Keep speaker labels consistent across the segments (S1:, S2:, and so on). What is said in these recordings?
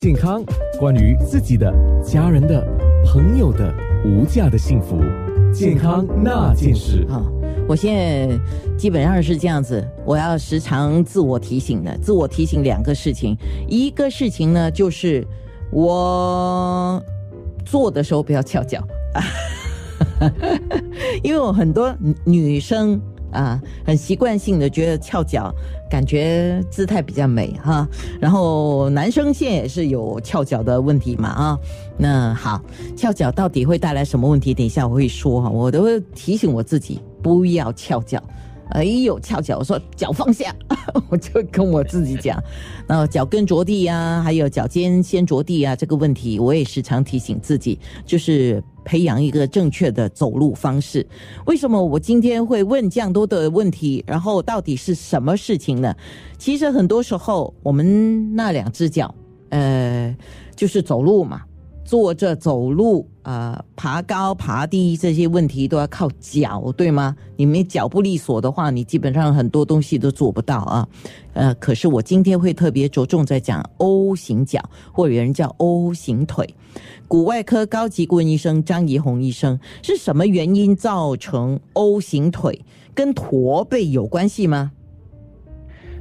S1: 健康，关于自己的、家人的、朋友的无价的幸福，健康那件事。
S2: 啊，我现在基本上是这样子，我要时常自我提醒的，自我提醒两个事情，一个事情呢就是我做的时候不要翘脚，因为我很多女生。啊，很习惯性的觉得翘脚，感觉姿态比较美哈。然后男生现在也是有翘脚的问题嘛啊。那好，翘脚到底会带来什么问题？等一下我会说哈，我都会提醒我自己不要翘脚。哎呦，翘脚！我说脚放下，我就跟我自己讲。然后脚跟着地呀，还有脚尖先着地啊，这个问题我也时常提醒自己，就是培养一个正确的走路方式。为什么我今天会问这样多的问题？然后到底是什么事情呢？其实很多时候，我们那两只脚，呃，就是走路嘛。坐着走路啊，爬高爬低这些问题都要靠脚，对吗？你没脚不利索的话，你基本上很多东西都做不到啊。呃，可是我今天会特别着重在讲 O 型脚，或者有人叫 O 型腿。骨外科高级顾问医生张怡红医生，是什么原因造成 O 型腿？跟驼背有关系吗？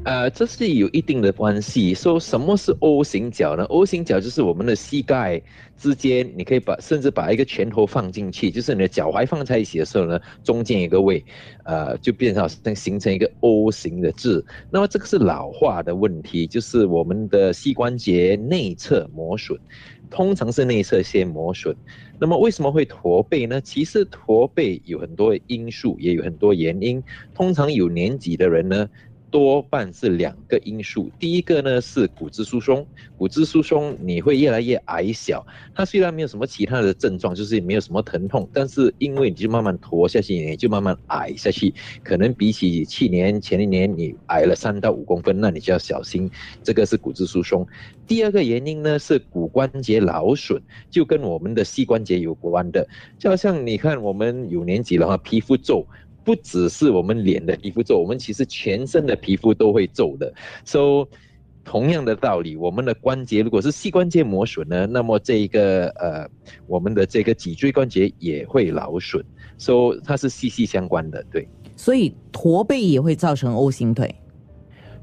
S3: 呃，这是有一定的关系。说什么是 O 型脚呢？O 型脚就是我们的膝盖之间，你可以把甚至把一个拳头放进去，就是你的脚踝放在一起的时候呢，中间一个位，呃，就变成形成一个 O 型的字。那么这个是老化的问题，就是我们的膝关节内侧磨损，通常是内侧先磨损。那么为什么会驼背呢？其实驼背有很多因素，也有很多原因。通常有年纪的人呢。多半是两个因素，第一个呢是骨质疏松，骨质疏松你会越来越矮小。它虽然没有什么其他的症状，就是没有什么疼痛，但是因为你就慢慢驼下去，你就慢慢矮下去，可能比起去年前一年你矮了三到五公分，那你就要小心，这个是骨质疏松。第二个原因呢是骨关节劳损，就跟我们的膝关节有关的，就好像你看我们有年纪的话，皮肤皱。不只是我们脸的皮肤皱，我们其实全身的皮肤都会皱的。So，同样的道理，我们的关节如果是膝关节磨损呢，那么这一个呃，我们的这个脊椎关节也会劳损。So，它是息息相关的，对。
S2: 所以驼背也会造成 O 型腿。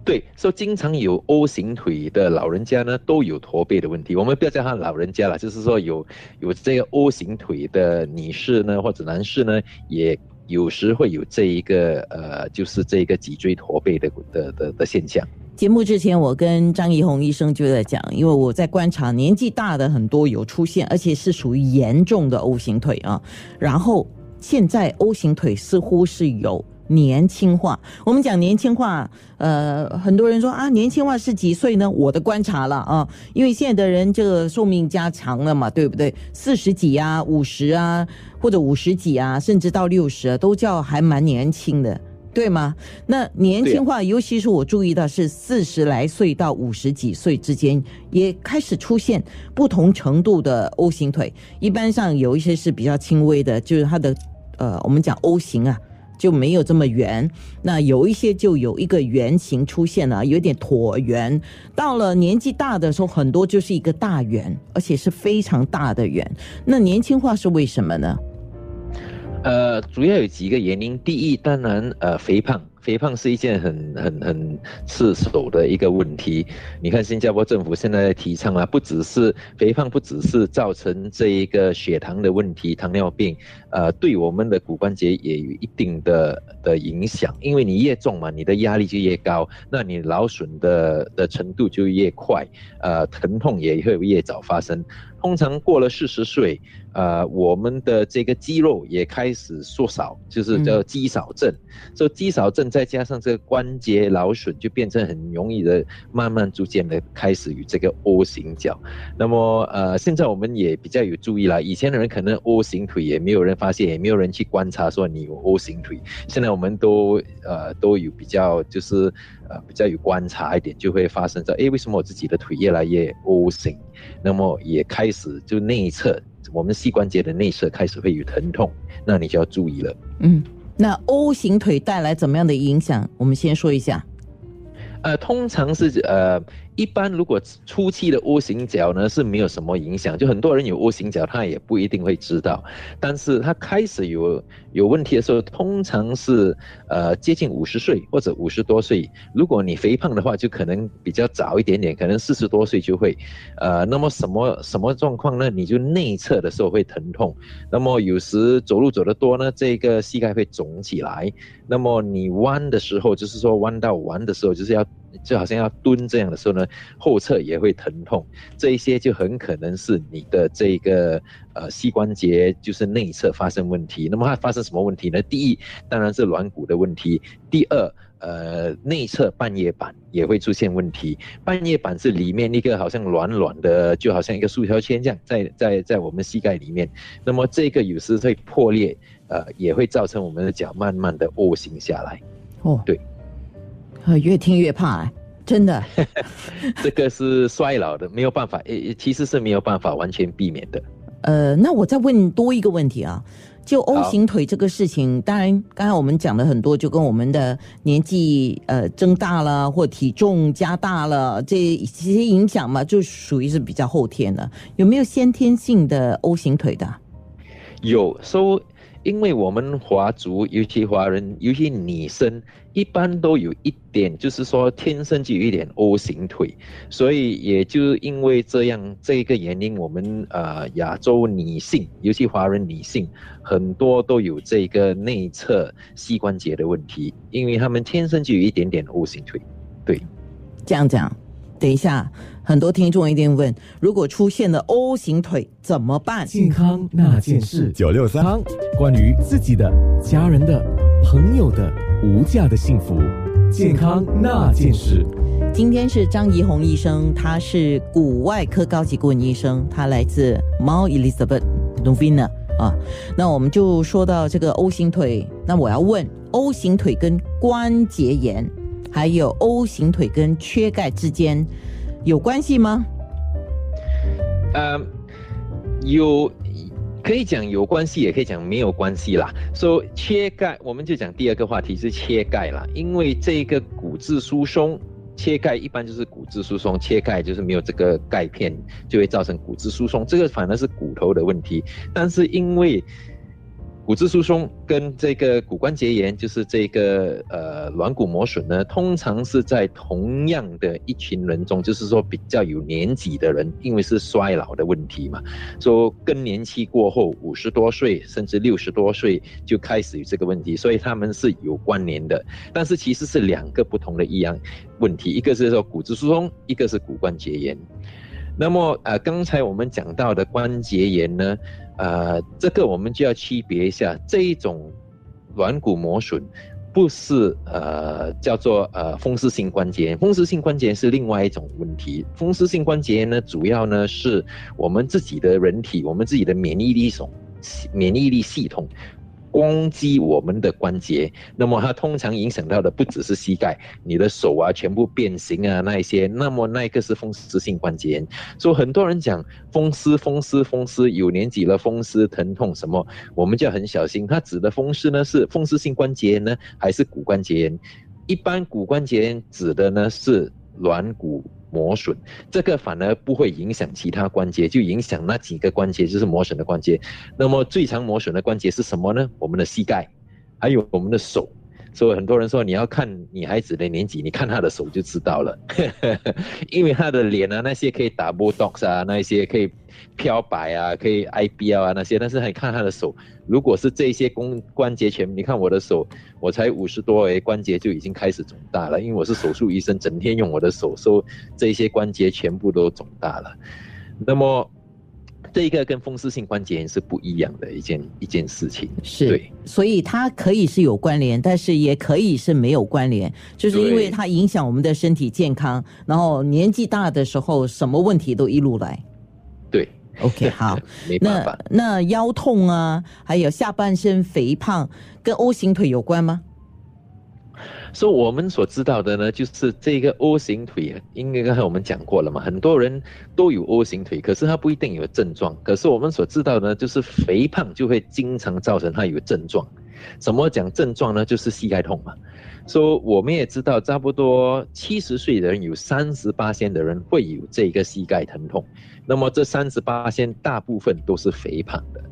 S3: 对，所以经常有 O 型腿的老人家呢，都有驼背的问题。我们不要叫他老人家了，就是说有有这个 O 型腿的女士呢，或者男士呢，也。有时会有这一个呃，就是这一个脊椎驼背的的的的现象。
S2: 节目之前，我跟张怡红医生就在讲，因为我在观察年纪大的很多有出现，而且是属于严重的 O 型腿啊。然后现在 O 型腿似乎是有。年轻化，我们讲年轻化，呃，很多人说啊，年轻化是几岁呢？我的观察了啊，因为现在的人这个寿命加长了嘛，对不对？四十几啊，五十啊，或者五十几啊，甚至到六十啊，都叫还蛮年轻的，对吗？那年轻化，尤其是我注意到是四十来岁到五十几岁之间，也开始出现不同程度的 O 型腿。一般上有一些是比较轻微的，就是它的呃，我们讲 O 型啊。就没有这么圆，那有一些就有一个圆形出现了，有点椭圆。到了年纪大的时候，很多就是一个大圆，而且是非常大的圆。那年轻化是为什么呢？
S3: 呃，主要有几个原因。第一，当然，呃，肥胖。肥胖是一件很很很刺手的一个问题。你看，新加坡政府现在在提倡啊，不只是肥胖，不只是造成这一个血糖的问题，糖尿病，呃，对我们的骨关节也有一定的的影响。因为你越重嘛，你的压力就越高，那你劳损的的程度就越快，呃，疼痛也会越早发生。通常过了四十岁，呃，我们的这个肌肉也开始缩小，就是叫肌少症。所以肌少症再加上这个关节劳损，就变成很容易的，慢慢逐渐的开始与这个 O 型脚。那么，呃，现在我们也比较有注意了。以前的人可能 O 型腿也没有人发现，也没有人去观察说你有 O 型腿。现在我们都呃都有比较，就是呃比较有观察一点，就会发生在哎，为什么我自己的腿越来越 O 型？那么也开始就内侧，我们膝关节的内侧开始会有疼痛，那你就要注意了。
S2: 嗯，那 O 型腿带来怎么样的影响？我们先说一下。
S3: 呃，通常是呃一般如果初期的 O 型脚呢是没有什么影响，就很多人有 O 型脚，他也不一定会知道。但是他开始有有问题的时候，通常是呃接近五十岁或者五十多岁。如果你肥胖的话，就可能比较早一点点，可能四十多岁就会。呃，那么什么什么状况呢？你就内侧的时候会疼痛，那么有时走路走得多呢，这个膝盖会肿起来。那么你弯的时候，就是说弯到弯的时候，就是要。就好像要蹲这样的时候呢，后侧也会疼痛，这一些就很可能是你的这个呃膝关节就是内侧发生问题。那么它发生什么问题呢？第一当然是软骨的问题，第二呃内侧半月板也会出现问题。半月板是里面一个好像软软的，就好像一个塑胶圈这样，在在在我们膝盖里面。那么这个有时会破裂，呃也会造成我们的脚慢慢的 O 型下来。哦，对。
S2: 呃，越听越怕，真的。
S3: 这个是衰老的，没有办法，诶，其实是没有办法完全避免的。
S2: 呃，那我再问多一个问题啊，就 O 型腿这个事情，当然刚才我们讲的很多，就跟我们的年纪呃增大了，或体重加大了这这些影响嘛，就属于是比较后天的。有没有先天性的 O 型腿的？
S3: 有，说。因为我们华族，尤其华人，尤其女生，一般都有一点，就是说天生就有一点 O 型腿，所以也就因为这样这一个原因，我们呃亚洲女性，尤其华人女性，很多都有这个内侧膝关节的问题，因为他们天生就有一点点 O 型腿，对，
S2: 这样讲。等一下，很多听众一定问：如果出现了 O 型腿怎么办？
S1: 健康那件事九六三，关于自己的、家人的、朋友的无价的幸福，健康那件事。
S2: 今天是张怡红医生，他是骨外科高级顾问医生，他来自 Mount Elizabeth Novena 啊。那我们就说到这个 O 型腿，那我要问：O 型腿跟关节炎？还有 O 型腿跟缺钙之间有关系吗？
S3: 呃，有，可以讲有关系，也可以讲没有关系啦。说缺钙，我们就讲第二个话题是缺钙啦。因为这个骨质疏松，缺钙一般就是骨质疏松，缺钙就是没有这个钙片，就会造成骨质疏松。这个反而是骨头的问题，但是因为。骨质疏松跟这个骨关节炎，就是这个呃软骨磨损呢，通常是在同样的一群人中，就是说比较有年纪的人，因为是衰老的问题嘛，说更年期过后五十多岁甚至六十多岁就开始有这个问题，所以他们是有关联的，但是其实是两个不同的一样问题，一个是说骨质疏松，一个是骨关节炎。那么呃刚才我们讲到的关节炎呢？呃，这个我们就要区别一下，这一种软骨磨损不是呃叫做呃风湿性关节炎，风湿性关节炎是另外一种问题。风湿性关节炎呢，主要呢是我们自己的人体，我们自己的免疫力系免疫力系统。攻击我们的关节，那么它通常影响到的不只是膝盖，你的手啊全部变形啊那一些，那么那个是风湿性关节炎。所以很多人讲风湿风湿风湿，有年纪了风湿疼痛什么，我们就要很小心。它指的风湿呢是风湿性关节炎呢，还是骨关节炎？一般骨关节炎指的呢是软骨。磨损，这个反而不会影响其他关节，就影响那几个关节，就是磨损的关节。那么最常磨损的关节是什么呢？我们的膝盖，还有我们的手。所以很多人说，你要看女孩子的年纪，你看她的手就知道了，因为她的脸啊，那些可以打 Botox 啊，那些可以漂白啊，可以 IBL 啊那些，但是你看她的手，如果是这些关关节全，你看我的手，我才五十多诶，关节就已经开始肿大了，因为我是手术医生，整天用我的手，所以这些关节全部都肿大了。那么。这一个跟风湿性关节炎是不一样的一件一件事情，
S2: 是对，所以它可以是有关联，但是也可以是没有关联，就是因为它影响我们的身体健康，然后年纪大的时候什么问题都一路来。
S3: 对
S2: ，OK，好，
S3: 没办法。
S2: 那腰痛啊，还有下半身肥胖，跟 O 型腿有关吗？
S3: 所以我们所知道的呢，就是这个 O 型腿，因为刚才我们讲过了嘛，很多人都有 O 型腿，可是他不一定有症状。可是我们所知道呢，就是肥胖就会经常造成他有症状。什么讲症状呢？就是膝盖痛嘛。说我们也知道，差不多七十岁的人有三十八线的人会有这个膝盖疼痛。那么这三十八线大部分都是肥胖的。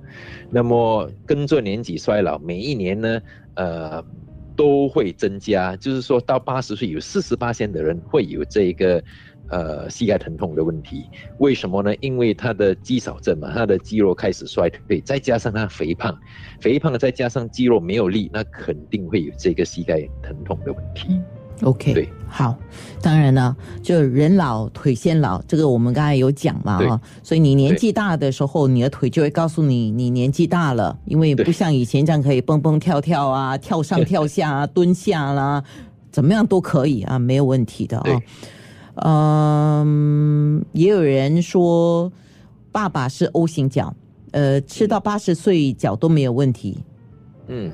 S3: 那么跟着年纪衰老，每一年呢，呃，都会增加。就是说到八十岁，有四十八线的人会有这个。呃，膝盖疼痛的问题，为什么呢？因为他的肌少症嘛，他的肌肉开始衰退，再加上他肥胖，肥胖再加上肌肉没有力，那肯定会有这个膝盖疼痛的问题。
S2: OK，
S3: 对，
S2: 好，当然呢，就人老腿先老，这个我们刚才有讲嘛，哈，所以你年纪大的时候，你的腿就会告诉你你年纪大了，因为不像以前这样可以蹦蹦跳跳啊，跳上跳下啊，蹲下啦，怎么样都可以啊，没有问题的啊。嗯，也有人说爸爸是 O 型脚，呃，吃到八十岁脚都没有问题。
S3: 嗯，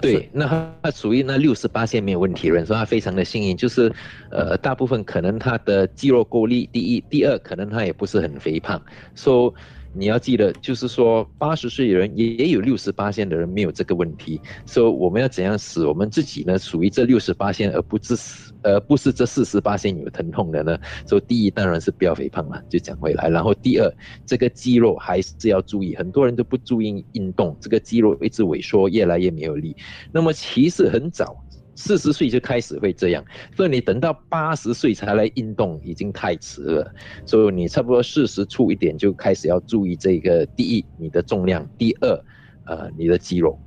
S3: 对，那他属于那六十八线没有问题人，说他非常的幸运，就是呃，大部分可能他的肌肉够力，第一，第二，可能他也不是很肥胖，说。你要记得，就是说，八十岁的人也也有六十八线的人没有这个问题，说我们要怎样使我们自己呢？属于这六十八线，而不致死而不是这四十八线有疼痛的呢？所以第一当然是不要肥胖了，就讲回来。然后第二，这个肌肉还是要注意，很多人都不注意运动，这个肌肉一直萎缩，越来越没有力。那么其实很早。四十岁就开始会这样，所以你等到八十岁才来运动已经太迟了。所以你差不多四十出一点就开始要注意这个：第一，你的重量；第二，呃，你的肌肉。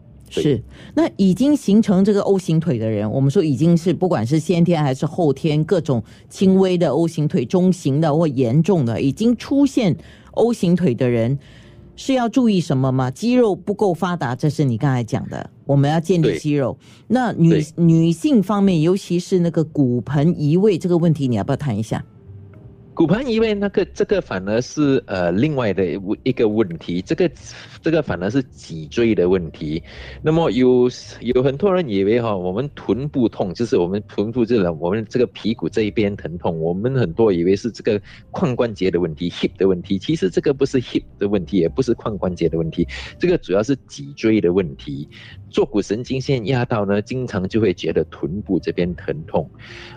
S2: 是，那已经形成这个 O 型腿的人，我们说已经是不管是先天还是后天，各种轻微的 O 型腿、中型的或严重的，已经出现 O 型腿的人。是要注意什么吗？肌肉不够发达，这是你刚才讲的。我们要建立肌肉。那女女性方面，尤其是那个骨盆移位这个问题，你要不要谈一下？
S3: 骨盆移位那个这个反而是呃另外的一个问题，这个这个反而是脊椎的问题。那么有有很多人以为哈，我们臀部痛就是我们臀部这个我们这个屁股这一边疼痛，我们很多以为是这个髋关节的问题，hip 的问题。其实这个不是 hip 的问题，也不是髋关节的问题，这个主要是脊椎的问题。坐骨神经线压到呢，经常就会觉得臀部这边疼痛。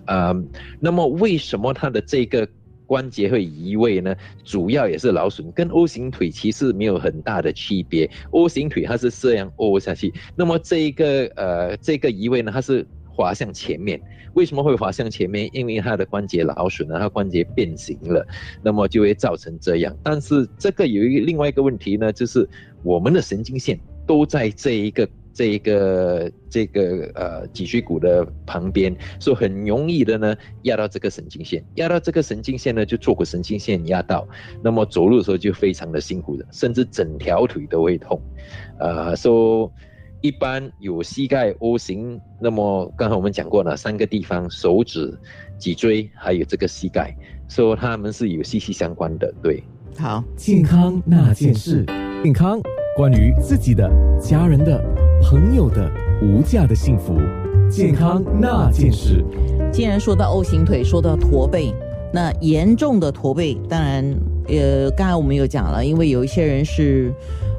S3: 呃，那么为什么他的这个？关节会移位呢，主要也是劳损，跟 O 型腿其实没有很大的区别。O 型腿它是这样 O 下去，那么这一个呃这个移位呢，它是滑向前面。为什么会滑向前面？因为它的关节劳损了，它关节变形了，那么就会造成这样。但是这个有一个另外一个问题呢，就是我们的神经线都在这一个。这一个这个呃脊椎骨的旁边，所以很容易的呢压到这个神经线，压到这个神经线呢就坐骨神经线压到，那么走路的时候就非常的辛苦的，甚至整条腿都会痛。呃，说一般有膝盖 O 型，那么刚才我们讲过了三个地方，手指、脊椎还有这个膝盖，说他们是有息息相关的。对，
S2: 好，
S1: 健康那件事，健康关于自己的、家人的。朋友的无价的幸福，健康那件事。
S2: 既然说到 O 型腿，说到驼背，那严重的驼背，当然，呃，刚才我们有讲了，因为有一些人是，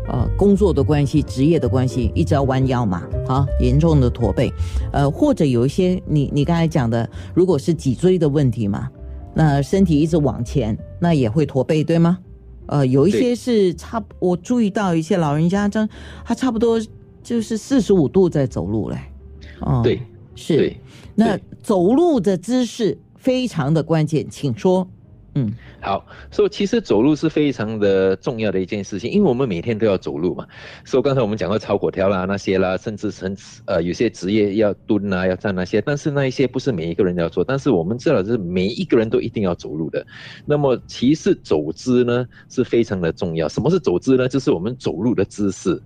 S2: 呃，工作的关系、职业的关系，一直要弯腰嘛，啊，严重的驼背，呃，或者有一些你你刚才讲的，如果是脊椎的问题嘛，那身体一直往前，那也会驼背，对吗？呃，有一些是差，我注意到一些老人家，这他差不多。就是四十五度在走路嘞，
S3: 哦，对，
S2: 是，那走路的姿势非常的关键，请说。
S3: 嗯，好，所以其实走路是非常的重要的一件事情，因为我们每天都要走路嘛。所以刚才我们讲到超果条啦那些啦，甚至甚至呃有些职业要蹲啊要站那些，但是那一些不是每一个人要做，但是我们知道是每一个人都一定要走路的。那么其实走姿呢是非常的重要。什么是走姿呢？就是我们走路的姿势。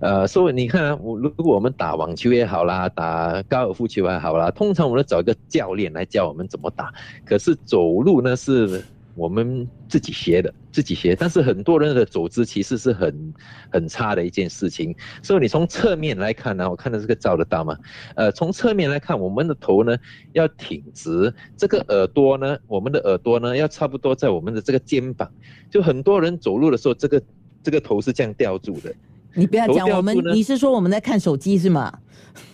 S3: 呃，所以你看，我如果我们打网球也好啦，打高尔夫球也好啦，通常我们找一个教练来教我们怎么打。可是走路呢，是我们自己学的，自己学。但是很多人的走姿其实是很很差的一件事情。所以你从侧面来看呢，我看到这个照得到吗？呃，从侧面来看，我们的头呢要挺直，这个耳朵呢，我们的耳朵呢要差不多在我们的这个肩膀。就很多人走路的时候，这个这个头是这样吊住的。
S2: 你不要讲我们，你是说我们在看手机是吗？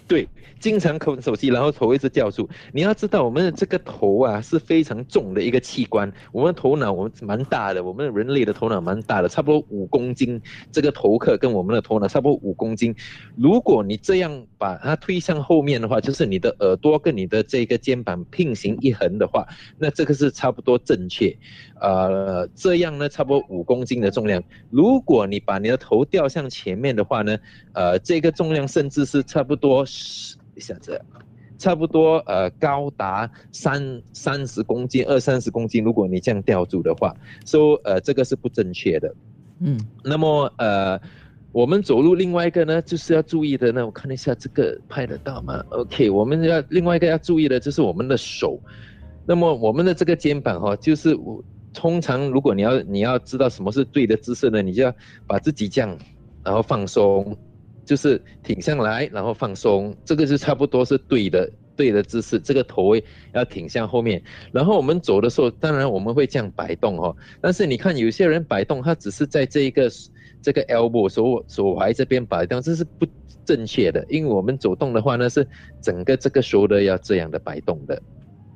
S3: 对，经常抠手机，然后头一直掉住。你要知道，我们的这个头啊是非常重的一个器官。我们头脑我们蛮大的，我们人类的头脑蛮大的，差不多五公斤。这个头壳跟我们的头脑差不多五公斤。如果你这样把它推向后面的话，就是你的耳朵跟你的这个肩膀平行一横的话，那这个是差不多正确。呃，这样呢，差不多五公斤的重量。如果你把你的头掉向前面的话呢，呃，这个重量甚至是差不多。一下子，差不多呃高达三三十公斤二三十公斤，如果你这样吊住的话，说呃这个是不正确的。嗯，那么呃我们走路另外一个呢就是要注意的呢，我看一下这个拍得到吗？OK，我们要另外一个要注意的就是我们的手，那么我们的这个肩膀哈，就是我通常如果你要你要知道什么是对的姿势呢，你就要把自己这样，然后放松。就是挺上来，然后放松，这个是差不多是对的，对的姿势。这个头要挺向后面，然后我们走的时候，当然我们会这样摆动哦。但是你看有些人摆动，他只是在这一个这个 elbow 手手踝这边摆动，这是不正确的。因为我们走动的话呢，是整个这个 shoulder 要这样的摆动的。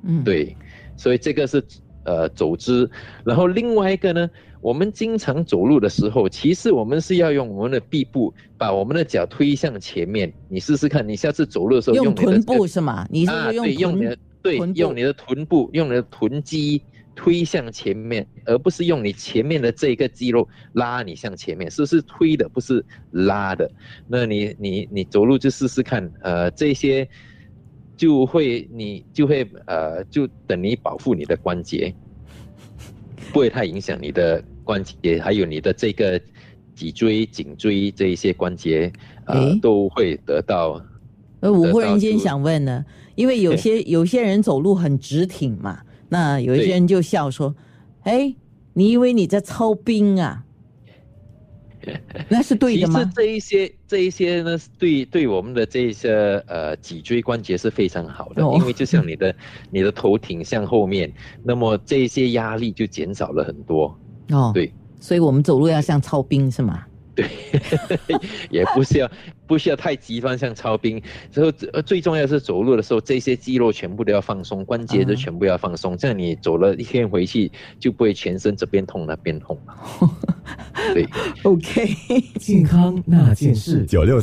S3: 嗯，对，所以这个是呃走姿。然后另外一个呢？我们经常走路的时候，其实我们是要用我们的臂部把我们的脚推向前面。你试试看，你下次走路的时候
S2: 用臀部是吗？你是用
S3: 用你的对，用你的臀部，用你的臀肌推向前面，而不是用你前面的这个肌肉拉你向前面，是不是推的，不是拉的。那你你你走路就试试看，呃，这些就会你就会呃就等于保护你的关节，不会太影响你的。关节还有你的这个脊椎、颈椎这一些关节，呃，都会得到。
S2: 呃，我忽然间想问呢，因为有些有些人走路很直挺嘛，那有一些人就笑说：“哎，你以为你在操兵啊？” 那是对的吗？
S3: 其实这一些这一些呢，对对我们的这一些呃脊椎关节是非常好的，因为就像你的你的头挺向后面，那么这些压力就减少了很多。哦，对，
S2: 所以我们走路要像操兵是吗？
S3: 对，也不需要不需要太极端像操兵。之后最重要是走路的时候，这些肌肉全部都要放松，关节都全部要放松，这样你走了一天回去就不会全身这边痛那边痛了。对
S2: ，OK，
S1: 健康那件事九六。